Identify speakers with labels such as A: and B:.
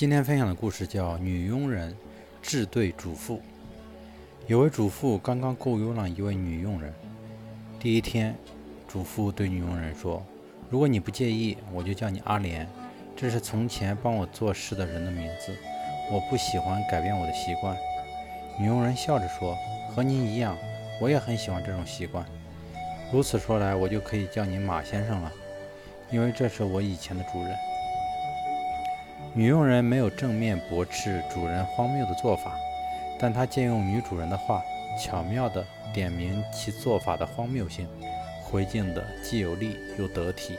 A: 今天分享的故事叫《女佣人治对主妇》。有位主妇刚刚雇佣了一位女佣人。第一天，主妇对女佣人说：“如果你不介意，我就叫你阿莲，这是从前帮我做事的人的名字。我不喜欢改变我的习惯。”女佣人笑着说：“和您一样，我也很喜欢这种习惯。如此说来，我就可以叫您马先生了，因为这是我以前的主人。”女佣人没有正面驳斥主人荒谬的做法，但她借用女主人的话，巧妙地点明其做法的荒谬性，回敬得既有力又得体。